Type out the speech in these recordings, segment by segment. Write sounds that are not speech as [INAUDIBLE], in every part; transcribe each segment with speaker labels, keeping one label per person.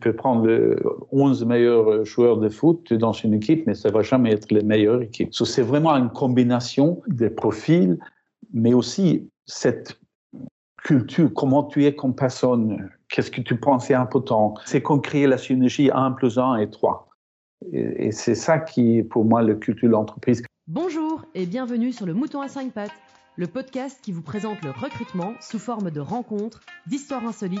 Speaker 1: peux prendre le 11 meilleurs joueurs de foot dans une équipe, mais ça va jamais être les meilleures équipes. C'est vraiment une combination des profils, mais aussi cette culture, comment tu es comme personne, qu'est-ce que tu penses est important? C'est qu'on crée la synergie 1 plus 1 et 3. Et, c'est ça qui, pour moi, le culture de l'entreprise.
Speaker 2: Bonjour et bienvenue sur le Mouton à 5 pattes, le podcast qui vous présente le recrutement sous forme de rencontres, d'histoires insolites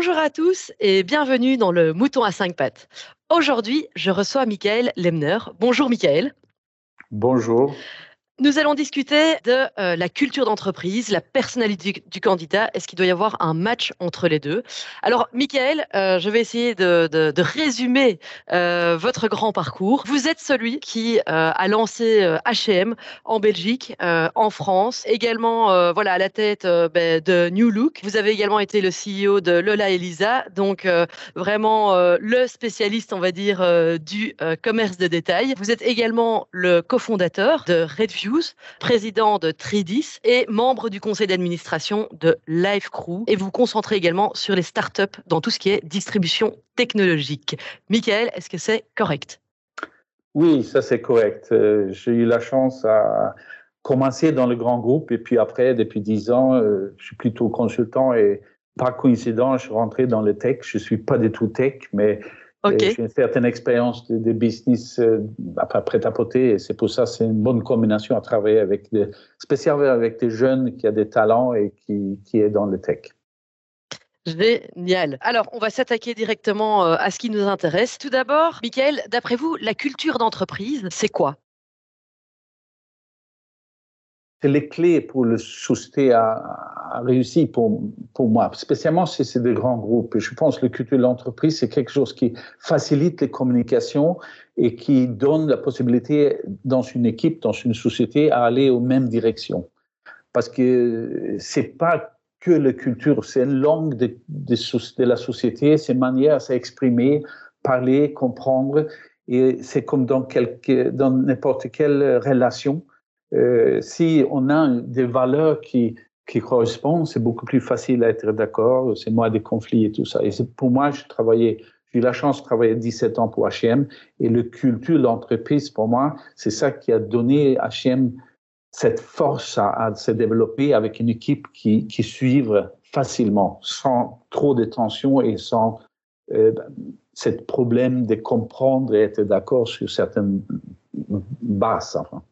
Speaker 2: Bonjour à tous et bienvenue dans le Mouton à 5 pattes. Aujourd'hui, je reçois Michael Lemner. Bonjour Michael.
Speaker 1: Bonjour.
Speaker 2: Nous allons discuter de euh, la culture d'entreprise, la personnalité du, candidat. Est-ce qu'il doit y avoir un match entre les deux? Alors, Michael, euh, je vais essayer de, de, de résumer euh, votre grand parcours. Vous êtes celui qui a lancé H&M en Belgique, en France, également voilà à la tête ben, de New Look. Vous avez également été le CEO de Lola Elisa, donc vraiment le spécialiste, on va dire, du commerce de détail. Vous êtes également le cofondateur de Redview président de Tridis et membre du conseil d'administration de LiveCrew. Et vous concentrez également sur les startups dans tout ce qui est distribution technologique. Michael, est-ce que c'est correct?
Speaker 1: Oui, ça c'est correct. Euh, J'ai eu la chance à commencer dans le grand groupe et puis après, depuis dix ans, euh, je suis plutôt consultant et par coïncidence, je suis rentré dans le tech. Je suis pas du tout tech, mais
Speaker 2: Okay.
Speaker 1: J'ai une certaine expérience de, de business euh, prêt à porter et c'est pour ça c'est une bonne combinaison à travailler avec des, spécialement avec des jeunes qui ont des talents et qui, qui est dans le tech.
Speaker 2: Génial. Alors, on va s'attaquer directement euh, à ce qui nous intéresse. Tout d'abord, Michael, d'après vous, la culture d'entreprise, c'est quoi?
Speaker 1: C'est les clés pour le société à, réussir pour, pour moi, spécialement si c'est des grands groupes. Je pense que le culture de l'entreprise, c'est quelque chose qui facilite les communications et qui donne la possibilité dans une équipe, dans une société, à aller aux mêmes directions. Parce que c'est pas que la culture, c'est une langue de la société, c'est une manière à s'exprimer, parler, comprendre. Et c'est comme dans, quelque, dans n'importe quelle relation euh, si on a des valeurs qui, qui correspondent, c'est beaucoup plus facile à être d'accord, c'est moins des conflits et tout ça. Et pour moi, j'ai travaillé, j'ai eu la chance de travailler 17 ans pour H&M et le culture de l'entreprise, pour moi, c'est ça qui a donné H&M cette force à, à, se développer avec une équipe qui, qui suivre facilement, sans trop de tension et sans euh, ce problème de comprendre et être d'accord sur certaines bases. Enfin.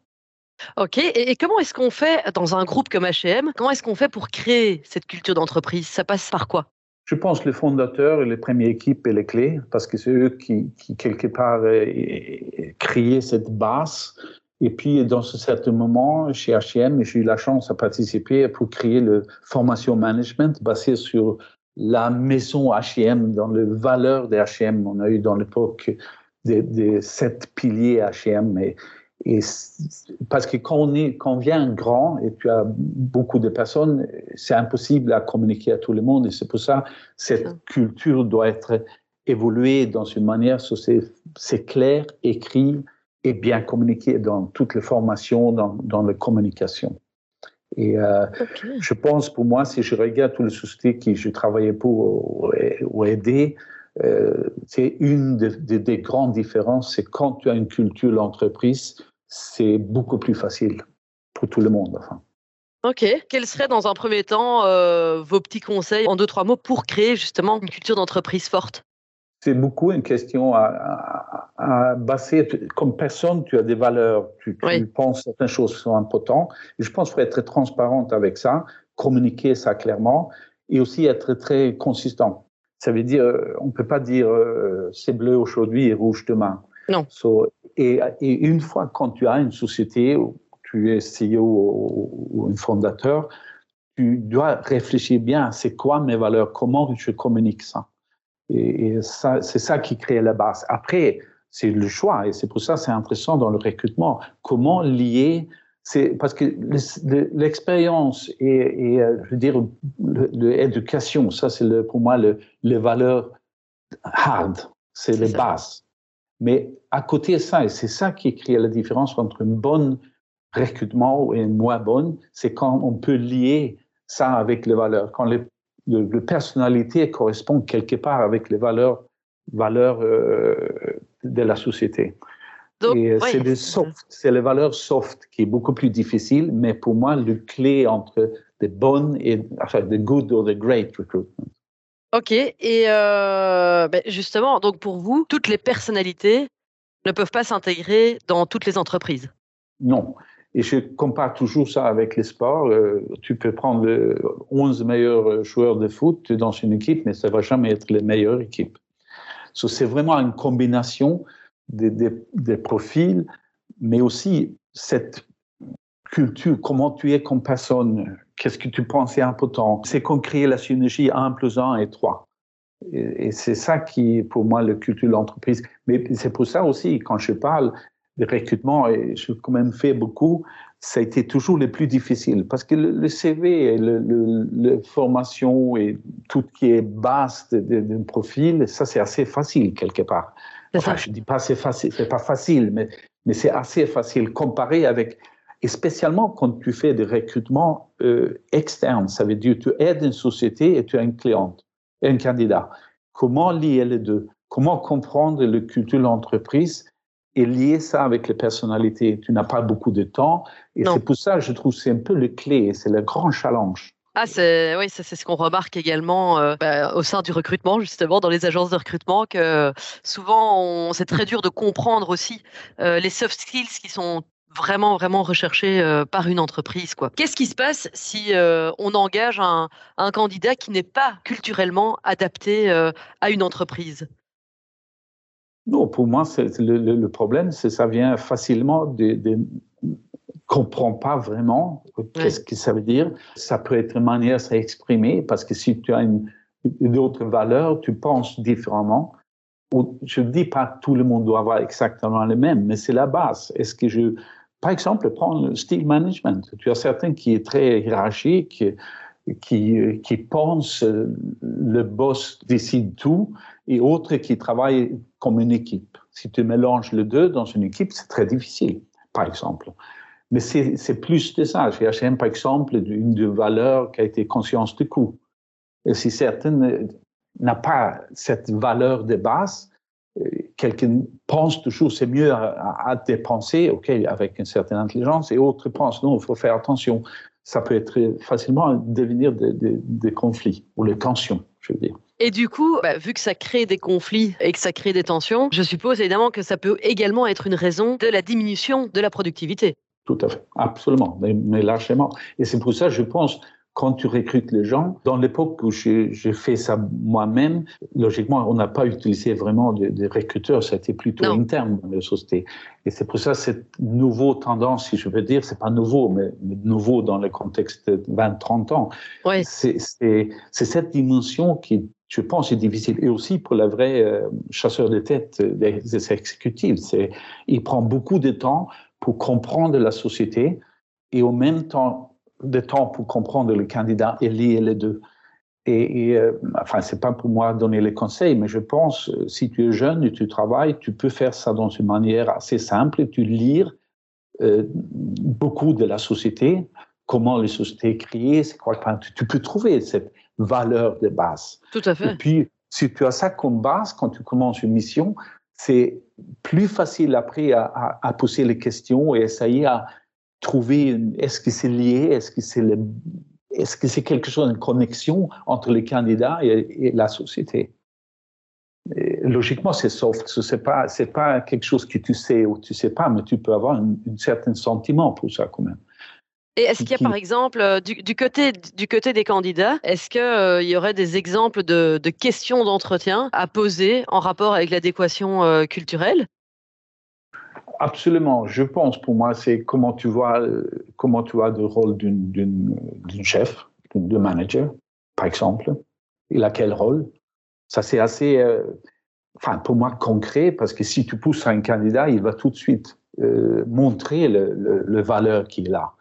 Speaker 2: Ok, et, comment est-ce qu'on fait dans un groupe comme H&M Comment est-ce qu'on fait pour créer cette culture d'entreprise? Ça passe par quoi?
Speaker 1: Je pense que les fondateurs et les premières équipes et les clés, parce que c'est eux qui, quelque part, euh, créent cette base. Et puis, dans ce certain moment, chez H&M, j'ai eu la chance de participer pour créer le formation management basé sur la maison H&M, dans les valeurs de H&M. On a eu dans l'époque des, des sept piliers H&M. Et parce que quand on, est, quand on vient grand et tu as beaucoup de personnes, c'est impossible à communiquer à tout le monde. Et c'est pour ça que cette culture doit être évoluée dans une manière où c'est clair, écrit et bien communiqué dans toutes les formations, dans, dans la communication. Et euh, okay. je pense pour moi, si je regarde toutes les sociétés que je travaillais pour ou, ou aider, euh, c'est une des de, de grandes différences, c'est quand tu as une culture d'entreprise, c'est beaucoup plus facile pour tout le monde. Enfin.
Speaker 2: Ok. Quels seraient dans un premier temps euh, vos petits conseils en deux, trois mots pour créer justement une culture d'entreprise forte?
Speaker 1: C'est beaucoup une question à, à, à, baser. Comme personne, tu as des valeurs, tu, tu oui. penses certaines choses sont importantes. Et je pense qu'il faut être très transparente avec ça, communiquer ça clairement et aussi être très consistant. Ça veut dire, on ne peut pas dire euh, c'est bleu aujourd'hui et rouge demain.
Speaker 2: Non.
Speaker 1: So, et, et, une fois quand tu as une société, tu es CEO ou, ou un fondateur, tu dois réfléchir bien, c'est quoi mes valeurs, comment je communique ça. Et, et ça, c'est ça qui crée la base. Après, c'est le choix. Et c'est pour ça que c'est intéressant dans le recrutement. Comment lier c'est parce que l'expérience et, euh, je veux dire l'éducation, ça c'est pour moi le, les valeurs hard, c'est les bases. Mais à côté de ça, et c'est ça qui crée la différence entre une bonne recrutement et une moins bonne, c'est quand on peut lier ça avec les valeurs, quand les, le, personnalité correspond quelque part avec les valeurs, valeurs euh, de la société. Euh, c'est le soft, c'est les valeurs soft qui est beaucoup plus difficile, mais pour moi, le clé entre des bonnes et enfin, the good or the great recruitment.
Speaker 2: Ok, et euh, ben, justement, donc pour vous, toutes les personnalités ne peuvent pas s'intégrer dans toutes les entreprises?
Speaker 1: Non. Et je compare toujours ça avec les sports. Euh, tu peux prendre les 11 meilleurs joueurs de foot dans une équipe, mais ça ne va jamais être les meilleures équipes. So, c'est vraiment une combination des, profils, mais aussi cette culture, comment tu es comme personne, qu'est-ce que tu penses est important. C'est qu'on crée la synergie 1 plus 1 et 3. Et, c'est ça qui, pour moi, le culture de l'entreprise. Mais c'est pour ça aussi, quand je parle de recrutement, et je quand même fait beaucoup, ça a été toujours le plus difficile parce que le, CV, le, le, formation et tout ce qui est base d'un profil, ça c'est assez facile quelque part. Enfin, je dis pas c'est facile, c'est pas facile, mais, mais c'est assez facile comparé avec, et spécialement quand tu fais des recrutements euh, externes, ça veut dire tu aides une société et tu as une cliente, un candidat. Comment lier les deux? Comment comprendre le culture de l'entreprise et lier ça avec les personnalités? Tu n'as pas beaucoup de temps, et c'est pour ça que je trouve c'est un peu le clé, c'est le grand challenge.
Speaker 2: Ah, c'est oui, c'est ce qu'on remarque également euh, bah, au sein du recrutement, justement, dans les agences de recrutement, que souvent, c'est très dur de comprendre aussi euh, les soft skills qui sont vraiment vraiment recherchés euh, par une entreprise quoi. Qu'est-ce qui se passe si on engage un, un candidat qui n'est pas culturellement adapté à une entreprise?
Speaker 1: Non, pour moi, le, le, problème, c'est ça vient facilement des, des comprend pas vraiment qu'est-ce que ça veut dire. Ça peut être une manière de s'exprimer parce que si tu as une, une, autre valeur, tu penses différemment. Je ne dis pas tout le monde doit avoir exactement le même, mais c'est la base. Est-ce que je, par exemple, prends le style management. Tu as certains qui est très hiérarchique, qui, qui pensent le boss décide tout, et autres qui travaillent comme une équipe. Si tu mélanges les deux dans une équipe, c'est très difficile, par exemple. Mais c'est plus de ça. Chez H&M, par exemple, une des valeurs qui a été conscience du coût. Si certaines n'a pas cette valeur de base, euh, quelqu'un pense toujours c'est mieux à, dépenser, ok, avec une certaine intelligence, et autres pensent non, il faut faire attention. Ça peut être facilement devenir des conflits ou les tensions, je veux dire.
Speaker 2: Et du coup, bah, vu que ça crée des conflits et que ça crée des tensions, je suppose évidemment que ça peut également être une raison de la diminution de la productivité.
Speaker 1: Tout à fait, absolument, mais, largement. Et c'est pour ça, je pense, quand tu recrutes les gens, dans l'époque où j'ai fait ça moi-même, logiquement, on n'a pas utilisé vraiment des recruteurs, c'était plutôt interne dans la société. Et c'est pour ça cette nouvelle tendance, si je veux dire, c'est pas nouveau, mais, nouveau dans le contexte de 20-30 ans. Ouais. C'est cette dimension qui, je pense, est difficile. Et aussi pour la vraie euh, chasseur de tête des, des exécutifs. Il prend beaucoup de temps pour comprendre la société et au même temps de temps pour comprendre le candidat et lier les deux. Et, euh, enfin, c'est pas pour moi donner les conseils, mais je pense, euh, si tu es jeune et tu travailles, tu peux faire ça dans une manière assez simple. Tu lire euh, beaucoup de la société, comment les sociétés créées, c'est quoi. tu, tu peux trouver cette valeur de base.
Speaker 2: Tout à fait.
Speaker 1: Et puis, si tu as ça comme base quand tu commences une mission, c'est plus facile après à, à, poser les questions et essayer à trouver est-ce que c'est lié, est-ce que c'est est-ce que c'est quelque chose, une connexion entre les candidats et, la société? logiquement, c'est soft. C'est pas, c'est pas quelque chose que tu sais ou tu sais pas, mais tu peux avoir un certain sentiment pour ça quand même.
Speaker 2: Et est-ce qu'il y a par exemple, euh, du, côté, du côté des candidats, est-ce qu'il euh, y aurait des exemples de, questions d'entretien à poser en rapport avec l'adéquation euh, culturelle?
Speaker 1: Absolument. Je pense, pour moi, c'est comment tu vois, le rôle d'une chef, de manager, par exemple. Il a quel rôle? Ça, c'est assez enfin pour moi concret, parce que si tu pousses un candidat, il va tout de suite euh, montrer le, le, valeur qu'il a.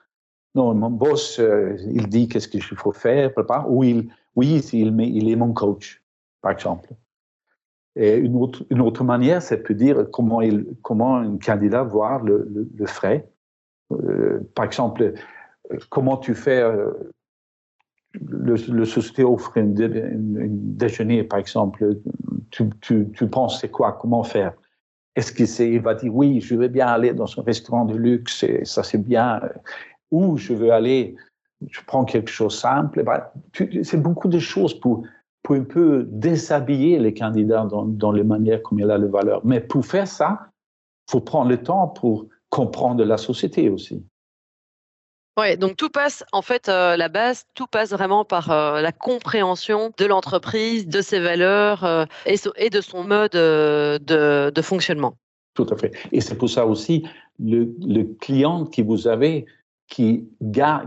Speaker 1: Non, mon boss, euh, il dit qu'est-ce qu'il faut faire, ou il, oui, il est mon coach, par exemple. Une autre, manière, c'est peut dire comment, il, comment un candidat voit le, frais. Euh, par exemple, comment tu fais le, le, société offre une, déjeuner, par exemple, tu, penses c'est quoi, comment faire? Est-ce qu'il va dire oui, je veux bien aller dans un restaurant de luxe, et ça c'est bien, ou je veux aller, je prends quelque chose simple. Bah, c'est beaucoup de choses pour, pour un peu déshabiller les candidats dans, dans les manières comme il a le valeur. Mais pour faire ça, il faut prendre le temps pour comprendre la société aussi.
Speaker 2: Oui, donc tout passe, en fait, euh, la base, tout passe vraiment par euh, la compréhension de l'entreprise, de ses valeurs euh, et, de son mode de, fonctionnement.
Speaker 1: Tout à fait. Et c'est pour ça aussi, le, client qui vous avez, qui,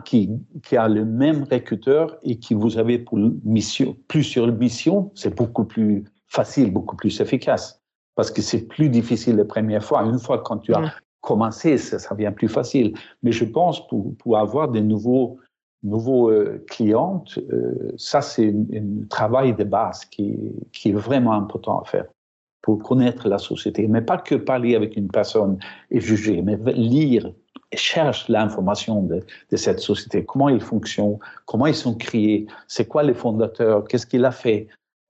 Speaker 1: qui, qui, a le même recruteur et qui vous avez pour mission, plus sur mission, c'est beaucoup plus facile, beaucoup plus efficace. Parce que c'est plus difficile la première fois. Une fois quand tu as commencer, ça, ça devient plus facile. Mais je pense pour, pour avoir des nouveaux, nouveaux euh, clients, euh, ça c'est un travail de base qui, qui est vraiment important à faire pour connaître la société. Mais pas que parler avec une personne et juger, mais lire et chercher l'information de, de, cette société, comment ils fonctionnent, comment ils sont créés, c'est quoi les fondateurs, qu'est-ce qu'il a fait,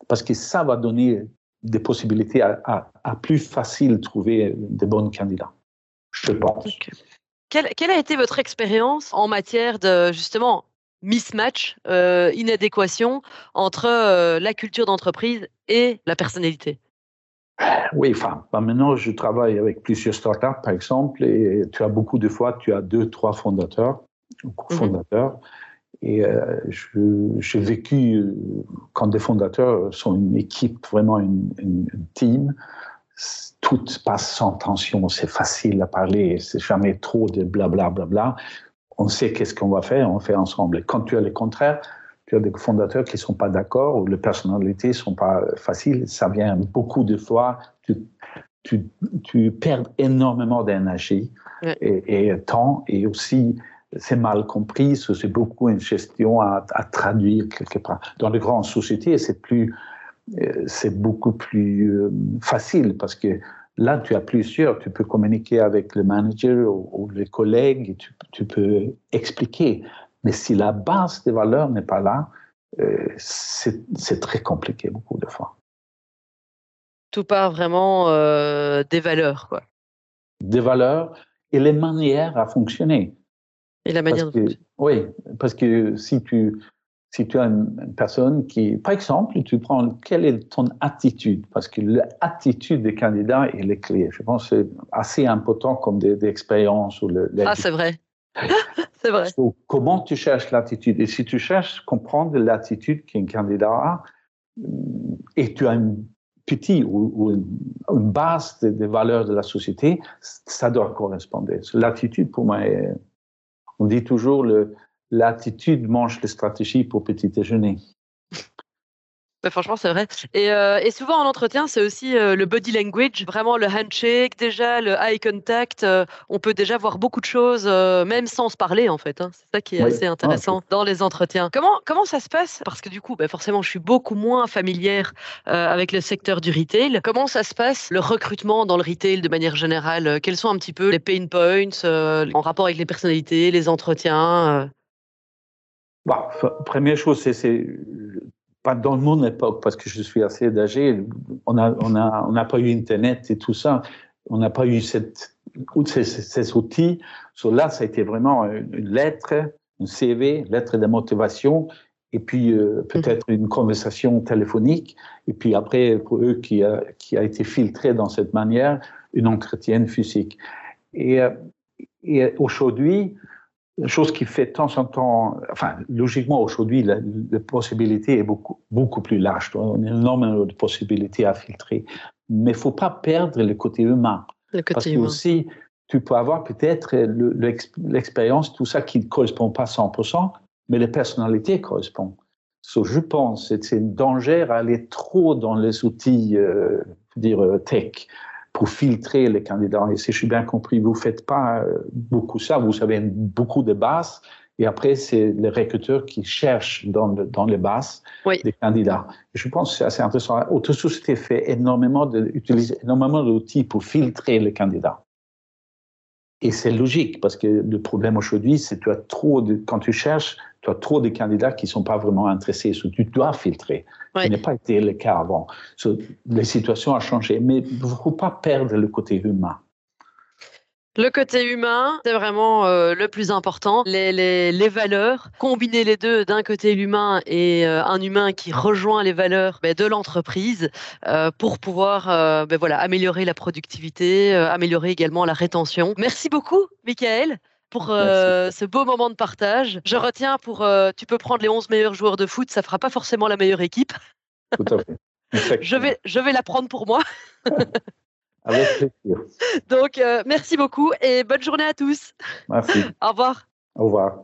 Speaker 1: parce que ça va donner des possibilités à, à, plus facile trouver de bons candidats je pense.
Speaker 2: Quelle, a été votre expérience en matière de justement mismatch, euh, inadéquation entre euh, la culture d'entreprise et la personnalité?
Speaker 1: Oui, enfin, bah, maintenant je travaille avec plusieurs startups par exemple, et tu as beaucoup de fois, tu as deux, trois fondateurs, mhm. fondateurs. Et euh, j'ai vécu quand des fondateurs sont une équipe, vraiment une, une team, tout passe sans tension, c'est facile à parler, c'est jamais trop de blabla, blabla. On sait qu'est-ce qu'on va faire, on fait ensemble. Et quand tu as le contraire, tu as des fondateurs qui ne sont pas d'accord ou les personnalités ne sont pas faciles, ça vient beaucoup de fois, tu, tu, tu perds énormément d'énergie et, et, temps et aussi c'est mal compris, c'est beaucoup une gestion à, à, traduire quelque part. Dans les grandes sociétés, c'est plus euh, c'est beaucoup plus euh, facile parce que là, tu as plusieurs, tu peux communiquer avec le manager ou, les collègues, tu, tu, peux expliquer. Mais si la base des valeurs n'est pas là, euh, c'est très compliqué beaucoup de fois.
Speaker 2: Tout part vraiment des valeurs, quoi.
Speaker 1: Des valeurs et les manières à fonctionner.
Speaker 2: Et la manière de fonctionner.
Speaker 1: Oui, parce que si tu, si tu as une, personne qui, par exemple, tu prends quelle est ton attitude, parce que l'attitude des candidats est la clé. Je pense que c'est assez important comme des, expériences. Ou le,
Speaker 2: ah, c'est vrai. [LAUGHS] c'est vrai.
Speaker 1: comment tu cherches l'attitude? Et si tu cherches comprendre l'attitude qu'un candidat a, et tu as une petite ou, une, base des, valeurs de la société, ça doit correspondre. L'attitude, pour moi, on dit toujours l'attitude mange les stratégies pour petit déjeuner.
Speaker 2: Bah, franchement, c'est vrai. Et, euh, et, souvent en entretien, c'est aussi euh, le body language, vraiment le handshake, déjà le eye contact. Euh, on peut déjà voir beaucoup de choses, même sans se parler en fait. Hein. C'est ça qui est assez ah, intéressant dans les entretiens. Comment comment ça se passe? Parce que du coup, bah, forcément, je suis beaucoup moins familière avec le secteur du retail. Comment ça se passe le recrutement dans le retail de manière générale? Quels sont un petit peu les pain points en rapport avec les personnalités, les entretiens
Speaker 1: bah, première chose, c'est pas dans mon époque, parce que je suis assez âgé, on n'a on a, on a pas eu Internet et tout ça, on n'a pas eu cette, ces, ces outils. So là, ça a été vraiment une lettre, une CV, lettre de motivation, et puis euh, peut-être une conversation téléphonique, et puis après, pour eux, qui a, qui a été filtré dans cette manière, une entretien physique. Et, euh, et aujourd'hui, chose qui fait de temps en temps, enfin, logiquement, aujourd'hui, la, possibilité est beaucoup, beaucoup plus large. On a énormément de possibilités à filtrer. Mais il ne faut pas perdre le côté humain. Le côté parce que aussi, tu peux avoir peut-être l'expérience, tout ça qui ne correspond pas 100%, mais les personnalités correspondent. So, je pense que c'est un danger à aller trop dans les outils euh, dire tech pour filtrer les candidats. Et si je suis bien compris, vous faites pas beaucoup ça. Vous avez beaucoup de bases et après, c'est les recruteurs qui cherchent dans, dans les bases des candidats. je pense que c'est assez intéressant. Autosociété fait énormément de, utilise énormément d'outils pour filtrer les candidats. Et c'est logique parce que le problème aujourd'hui, c'est que tu as trop de, quand tu cherches, tu as trop de candidats qui ne sont pas vraiment intéressés. tu dois filtrer. Ce n'est pas été le cas avant. les situations ont changé. Mais il ne faut pas perdre le côté humain.
Speaker 2: Le côté humain, c'est vraiment euh, le plus important. Les, les, les, valeurs, combiner les deux, d'un côté l'humain et euh, un humain qui rejoint les valeurs ben, de l'entreprise euh, pour pouvoir ben, voilà, améliorer la productivité, améliorer également la rétention. Merci beaucoup, Michael pour ce beau moment de partage. Je retiens pour, tu peux prendre les 11 meilleurs joueurs de foot, ça fera pas forcément la meilleure équipe.
Speaker 1: Tout à fait. [LAUGHS]
Speaker 2: je vais, je vais la prendre pour moi. [LAUGHS]
Speaker 1: Avec plaisir.
Speaker 2: Donc, euh, merci beaucoup et bonne journée à tous.
Speaker 1: Merci.
Speaker 2: Au revoir.
Speaker 1: Au revoir.